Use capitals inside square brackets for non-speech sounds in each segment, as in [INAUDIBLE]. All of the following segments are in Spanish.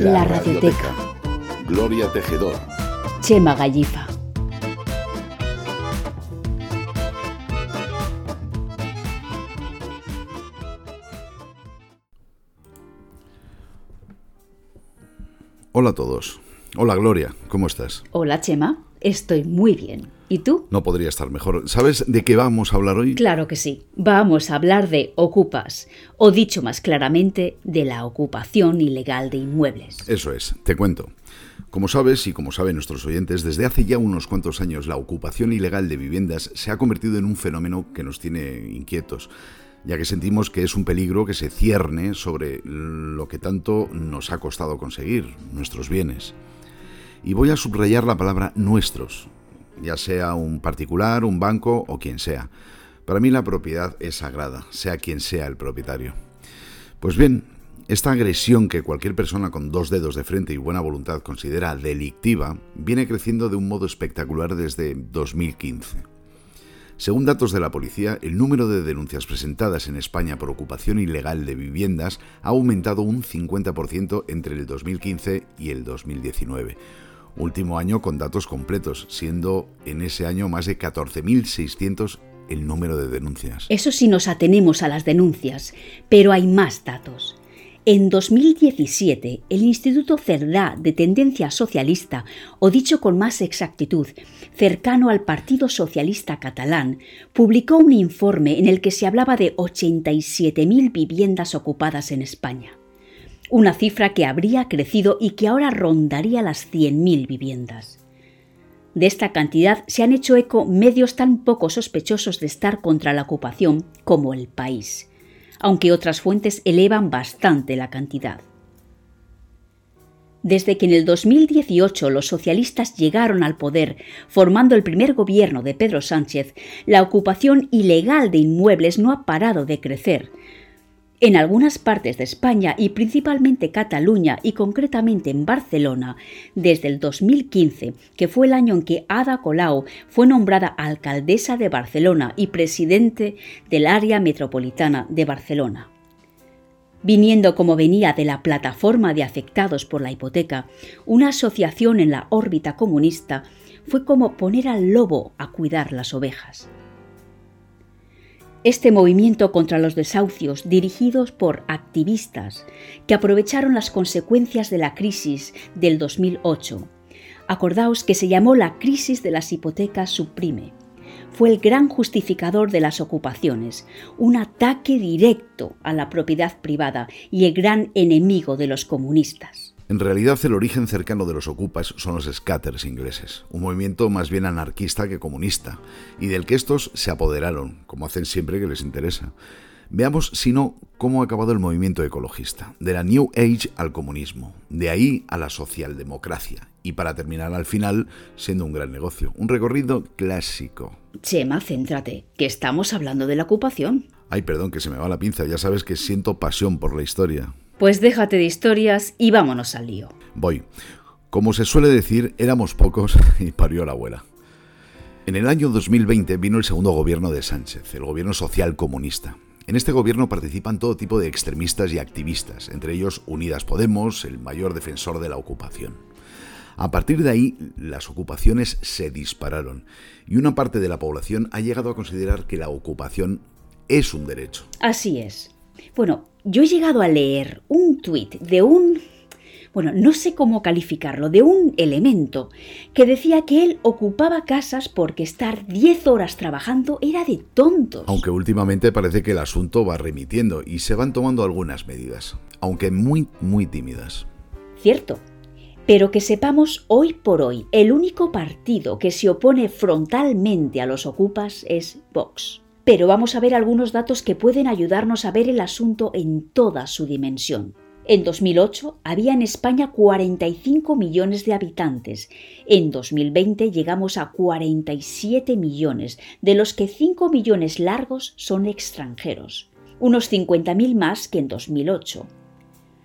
La Radioteca. Gloria Tejedor. Chema Gallifa. Hola a todos. Hola Gloria, ¿cómo estás? Hola Chema, estoy muy bien. ¿Y tú? No podría estar mejor. ¿Sabes de qué vamos a hablar hoy? Claro que sí. Vamos a hablar de ocupas, o dicho más claramente, de la ocupación ilegal de inmuebles. Eso es, te cuento. Como sabes y como saben nuestros oyentes, desde hace ya unos cuantos años la ocupación ilegal de viviendas se ha convertido en un fenómeno que nos tiene inquietos ya que sentimos que es un peligro que se cierne sobre lo que tanto nos ha costado conseguir, nuestros bienes. Y voy a subrayar la palabra nuestros, ya sea un particular, un banco o quien sea. Para mí la propiedad es sagrada, sea quien sea el propietario. Pues bien, esta agresión que cualquier persona con dos dedos de frente y buena voluntad considera delictiva viene creciendo de un modo espectacular desde 2015. Según datos de la policía, el número de denuncias presentadas en España por ocupación ilegal de viviendas ha aumentado un 50% entre el 2015 y el 2019. Último año con datos completos, siendo en ese año más de 14.600 el número de denuncias. Eso sí nos atenemos a las denuncias, pero hay más datos. En 2017, el Instituto Cerdá de tendencia socialista, o dicho con más exactitud, cercano al Partido Socialista Catalán, publicó un informe en el que se hablaba de 87.000 viviendas ocupadas en España. Una cifra que habría crecido y que ahora rondaría las 100.000 viviendas. De esta cantidad se han hecho eco medios tan poco sospechosos de estar contra la ocupación como el país aunque otras fuentes elevan bastante la cantidad. Desde que en el 2018 los socialistas llegaron al poder, formando el primer gobierno de Pedro Sánchez, la ocupación ilegal de inmuebles no ha parado de crecer, en algunas partes de España y principalmente Cataluña y concretamente en Barcelona, desde el 2015, que fue el año en que Ada Colau fue nombrada alcaldesa de Barcelona y presidente del área metropolitana de Barcelona. Viniendo como venía de la plataforma de afectados por la hipoteca, una asociación en la órbita comunista, fue como poner al lobo a cuidar las ovejas. Este movimiento contra los desahucios, dirigidos por activistas que aprovecharon las consecuencias de la crisis del 2008, acordaos que se llamó la crisis de las hipotecas suprime, fue el gran justificador de las ocupaciones, un ataque directo a la propiedad privada y el gran enemigo de los comunistas. En realidad el origen cercano de los ocupas son los scatters ingleses, un movimiento más bien anarquista que comunista, y del que estos se apoderaron, como hacen siempre que les interesa. Veamos, si no, cómo ha acabado el movimiento ecologista, de la New Age al comunismo, de ahí a la socialdemocracia, y para terminar al final siendo un gran negocio, un recorrido clásico. Chema, céntrate, que estamos hablando de la ocupación. Ay, perdón, que se me va la pinza, ya sabes que siento pasión por la historia. Pues déjate de historias y vámonos al lío. Voy. Como se suele decir, éramos pocos [LAUGHS] y parió la abuela. En el año 2020 vino el segundo gobierno de Sánchez, el gobierno social comunista. En este gobierno participan todo tipo de extremistas y activistas, entre ellos Unidas Podemos, el mayor defensor de la ocupación. A partir de ahí, las ocupaciones se dispararon y una parte de la población ha llegado a considerar que la ocupación es un derecho. Así es. Bueno, yo he llegado a leer un tuit de un bueno, no sé cómo calificarlo, de un elemento que decía que él ocupaba casas porque estar 10 horas trabajando era de tontos. Aunque últimamente parece que el asunto va remitiendo y se van tomando algunas medidas, aunque muy, muy tímidas. Cierto. Pero que sepamos hoy por hoy, el único partido que se opone frontalmente a los ocupas es Vox pero vamos a ver algunos datos que pueden ayudarnos a ver el asunto en toda su dimensión. En 2008 había en España 45 millones de habitantes. En 2020 llegamos a 47 millones, de los que 5 millones largos son extranjeros, unos 50.000 más que en 2008.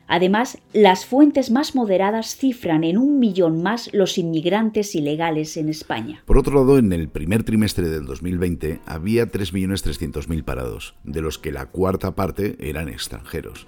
Además, las fuentes más moderadas cifran en un millón más los inmigrantes ilegales en España. Por otro lado, en el primer trimestre del 2020 había 3.300.000 parados, de los que la cuarta parte eran extranjeros.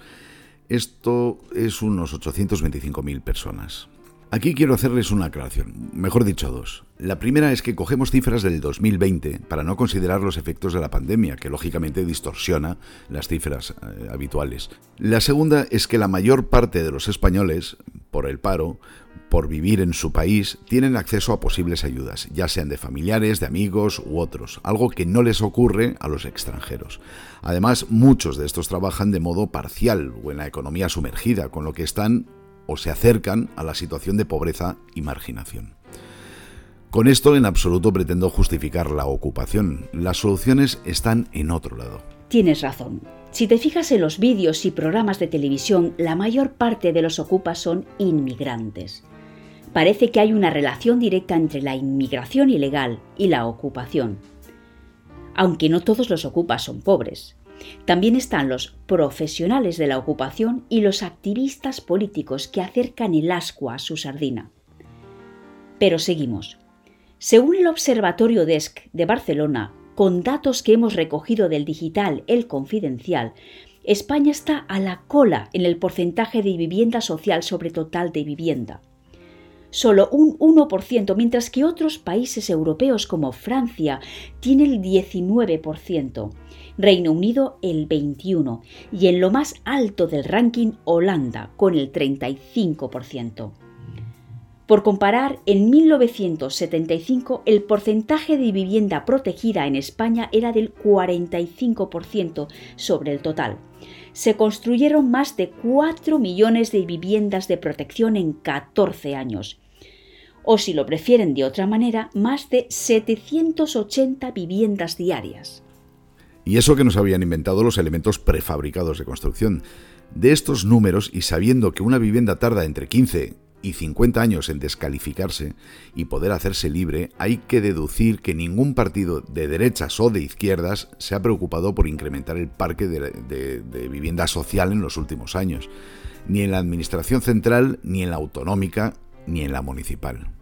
Esto es unos 825.000 personas. Aquí quiero hacerles una aclaración, mejor dicho dos. La primera es que cogemos cifras del 2020 para no considerar los efectos de la pandemia, que lógicamente distorsiona las cifras eh, habituales. La segunda es que la mayor parte de los españoles, por el paro, por vivir en su país, tienen acceso a posibles ayudas, ya sean de familiares, de amigos u otros, algo que no les ocurre a los extranjeros. Además, muchos de estos trabajan de modo parcial o en la economía sumergida, con lo que están o se acercan a la situación de pobreza y marginación. Con esto en absoluto pretendo justificar la ocupación. Las soluciones están en otro lado. Tienes razón. Si te fijas en los vídeos y programas de televisión, la mayor parte de los ocupas son inmigrantes. Parece que hay una relación directa entre la inmigración ilegal y la ocupación. Aunque no todos los ocupas son pobres. También están los profesionales de la ocupación y los activistas políticos que acercan el asco a su sardina. Pero seguimos. Según el Observatorio DESC de Barcelona, con datos que hemos recogido del digital El Confidencial, España está a la cola en el porcentaje de vivienda social sobre total de vivienda solo un 1%, mientras que otros países europeos como Francia tienen el 19%, Reino Unido el 21% y en lo más alto del ranking Holanda con el 35%. Por comparar, en 1975 el porcentaje de vivienda protegida en España era del 45% sobre el total. Se construyeron más de 4 millones de viviendas de protección en 14 años. O si lo prefieren de otra manera, más de 780 viviendas diarias. Y eso que nos habían inventado los elementos prefabricados de construcción. De estos números, y sabiendo que una vivienda tarda entre 15 y 50 años en descalificarse y poder hacerse libre, hay que deducir que ningún partido de derechas o de izquierdas se ha preocupado por incrementar el parque de, vivienda social en los últimos años, ni en la Administración Central, ni en la autonómica, ni en la municipal.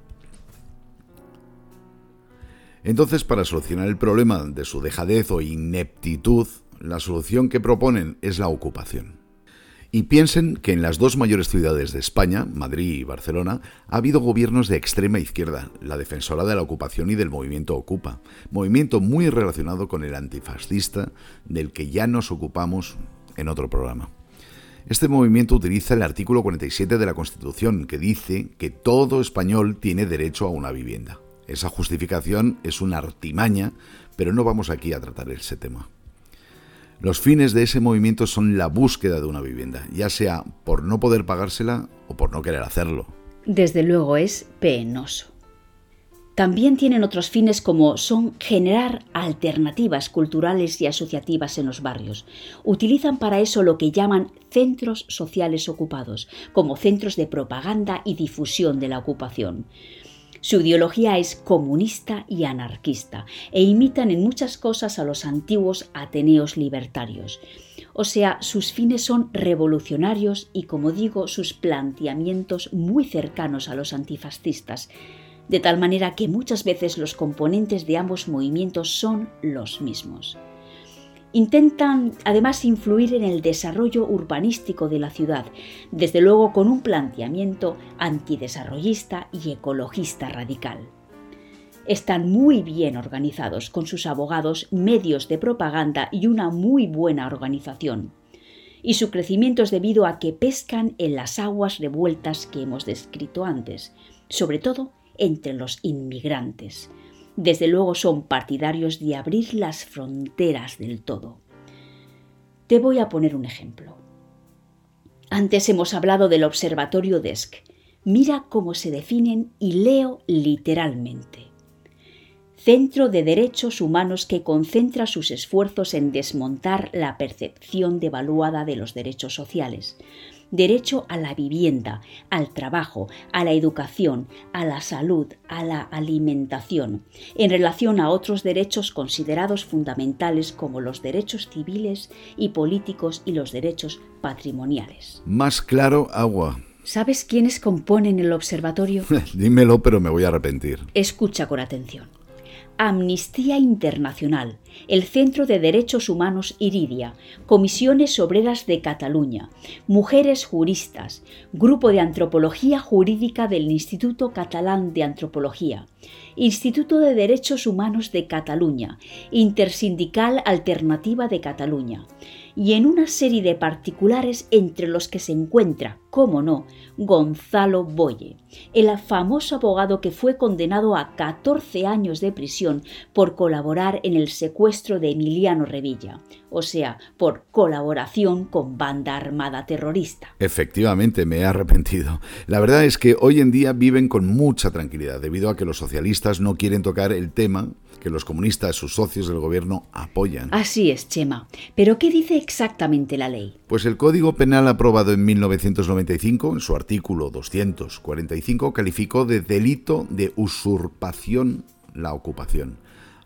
Entonces, para solucionar el problema de su dejadez o ineptitud, la solución que proponen es la ocupación. Y piensen que en las dos mayores ciudades de España, Madrid y Barcelona, ha habido gobiernos de extrema izquierda, la defensora de la ocupación y del movimiento Ocupa, movimiento muy relacionado con el antifascista del que ya nos ocupamos en otro programa. Este movimiento utiliza el artículo 47 de la Constitución, que dice que todo español tiene derecho a una vivienda. Esa justificación es una artimaña, pero no vamos aquí a tratar ese tema. Los fines de ese movimiento son la búsqueda de una vivienda, ya sea por no poder pagársela o por no querer hacerlo. Desde luego es penoso. También tienen otros fines como son generar alternativas culturales y asociativas en los barrios. Utilizan para eso lo que llaman centros sociales ocupados, como centros de propaganda y difusión de la ocupación. Su ideología es comunista y anarquista e imitan en muchas cosas a los antiguos Ateneos libertarios. O sea, sus fines son revolucionarios y, como digo, sus planteamientos muy cercanos a los antifascistas, de tal manera que muchas veces los componentes de ambos movimientos son los mismos. Intentan además influir en el desarrollo urbanístico de la ciudad, desde luego con un planteamiento antidesarrollista y ecologista radical. Están muy bien organizados, con sus abogados, medios de propaganda y una muy buena organización. Y su crecimiento es debido a que pescan en las aguas revueltas que hemos descrito antes, sobre todo entre los inmigrantes desde luego son partidarios de abrir las fronteras del todo. Te voy a poner un ejemplo. Antes hemos hablado del Observatorio DESC. Mira cómo se definen y leo literalmente. Centro de Derechos Humanos que concentra sus esfuerzos en desmontar la percepción devaluada de los derechos sociales, derecho a la vivienda, al trabajo, a la educación, a la salud, a la alimentación, en relación a otros derechos considerados fundamentales como los derechos civiles y políticos y los derechos patrimoniales. Más claro, agua. ¿Sabes quiénes componen el observatorio? [LAUGHS] Dímelo, pero me voy a arrepentir. Escucha con atención. Amnistía Internacional, el Centro de Derechos Humanos Iridia, Comisiones Obreras de Cataluña, Mujeres Juristas, Grupo de Antropología Jurídica del Instituto Catalán de Antropología, Instituto de Derechos Humanos de Cataluña, Intersindical Alternativa de Cataluña, y en una serie de particulares entre los que se encuentra, como no, Gonzalo Boye, el famoso abogado que fue condenado a 14 años de prisión por colaborar en el secuestro de Emiliano Revilla, o sea, por colaboración con banda armada terrorista. Efectivamente, me he arrepentido. La verdad es que hoy en día viven con mucha tranquilidad, debido a que los socialistas no quieren tocar el tema que los comunistas, sus socios del gobierno, apoyan. Así es, Chema. Pero ¿qué dice exactamente la ley? Pues el Código Penal aprobado en 1995, en su artículo 245, calificó de delito de usurpación la ocupación.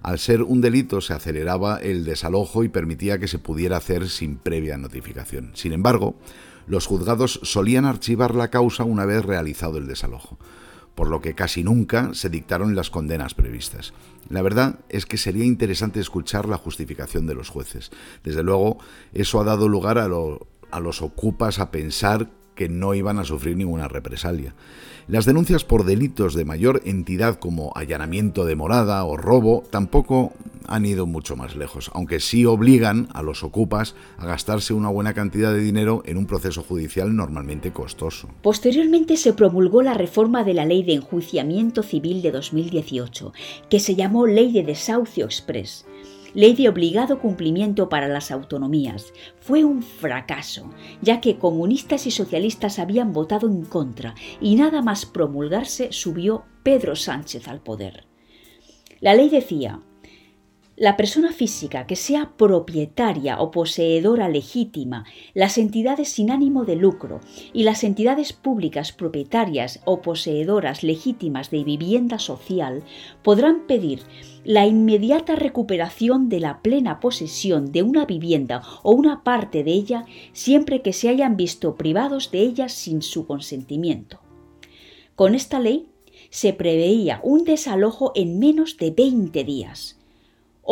Al ser un delito se aceleraba el desalojo y permitía que se pudiera hacer sin previa notificación. Sin embargo, los juzgados solían archivar la causa una vez realizado el desalojo por lo que casi nunca se dictaron las condenas previstas. La verdad es que sería interesante escuchar la justificación de los jueces. Desde luego, eso ha dado lugar a, los ocupas a pensar que no iban a sufrir ninguna represalia. Las denuncias por delitos de mayor entidad como allanamiento de morada o robo tampoco han ido mucho más lejos, aunque sí obligan a los ocupas a gastarse una buena cantidad de dinero en un proceso judicial normalmente costoso. Posteriormente se promulgó la reforma de la Ley de Enjuiciamiento Civil de 2018, que se llamó Ley de Desahucio Express ley de obligado cumplimiento para las autonomías, fue un fracaso, ya que comunistas y socialistas habían votado en contra y nada más promulgarse subió Pedro Sánchez al poder. La ley decía, la persona física que sea propietaria o poseedora legítima, las entidades sin ánimo de lucro y las entidades públicas propietarias o poseedoras legítimas de vivienda social podrán pedir la inmediata recuperación de la plena posesión de una vivienda o una parte de ella siempre que se hayan visto privados de ella sin su consentimiento. Con esta ley se preveía un desalojo en menos de 20 días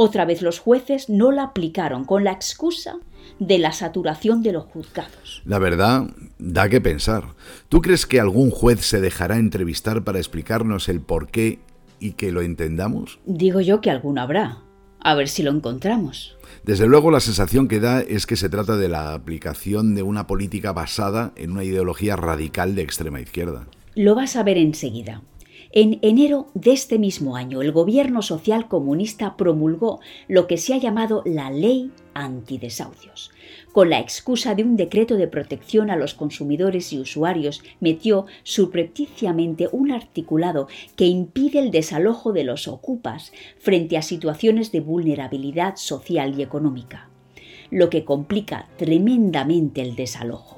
otra vez los jueces no la aplicaron con la excusa de la saturación de los juzgados. La verdad, da que pensar. ¿Tú crees que algún juez se dejará entrevistar para explicarnos el por qué y que lo entendamos? Digo yo que alguno habrá. A ver si lo encontramos. Desde luego la sensación que da es que se trata de la aplicación de una política basada en una ideología radical de extrema izquierda. Lo vas a ver enseguida. En enero de este mismo año, el gobierno social comunista promulgó lo que se ha llamado la Ley Antidesahucios. Con la excusa de un decreto de protección a los consumidores y usuarios, metió subrepticiamente un articulado que impide el desalojo de los ocupas frente a situaciones de vulnerabilidad social y económica, lo que complica tremendamente el desalojo.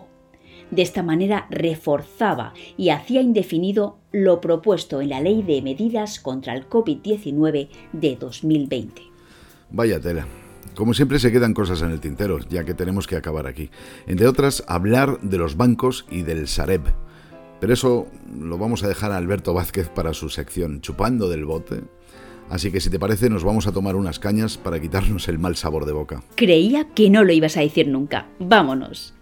De esta manera reforzaba y hacía indefinido lo propuesto en la Ley de Medidas contra el COVID-19 de 2020. Vaya tela. Como siempre se quedan cosas en el tintero, ya que tenemos que acabar aquí. Entre otras, hablar de los bancos y del Sareb. Pero eso lo vamos a dejar a Alberto Vázquez para su sección Chupando del Bote. Así que si te parece nos vamos a tomar unas cañas para quitarnos el mal sabor de boca. Creía que no lo ibas a decir nunca. Vámonos.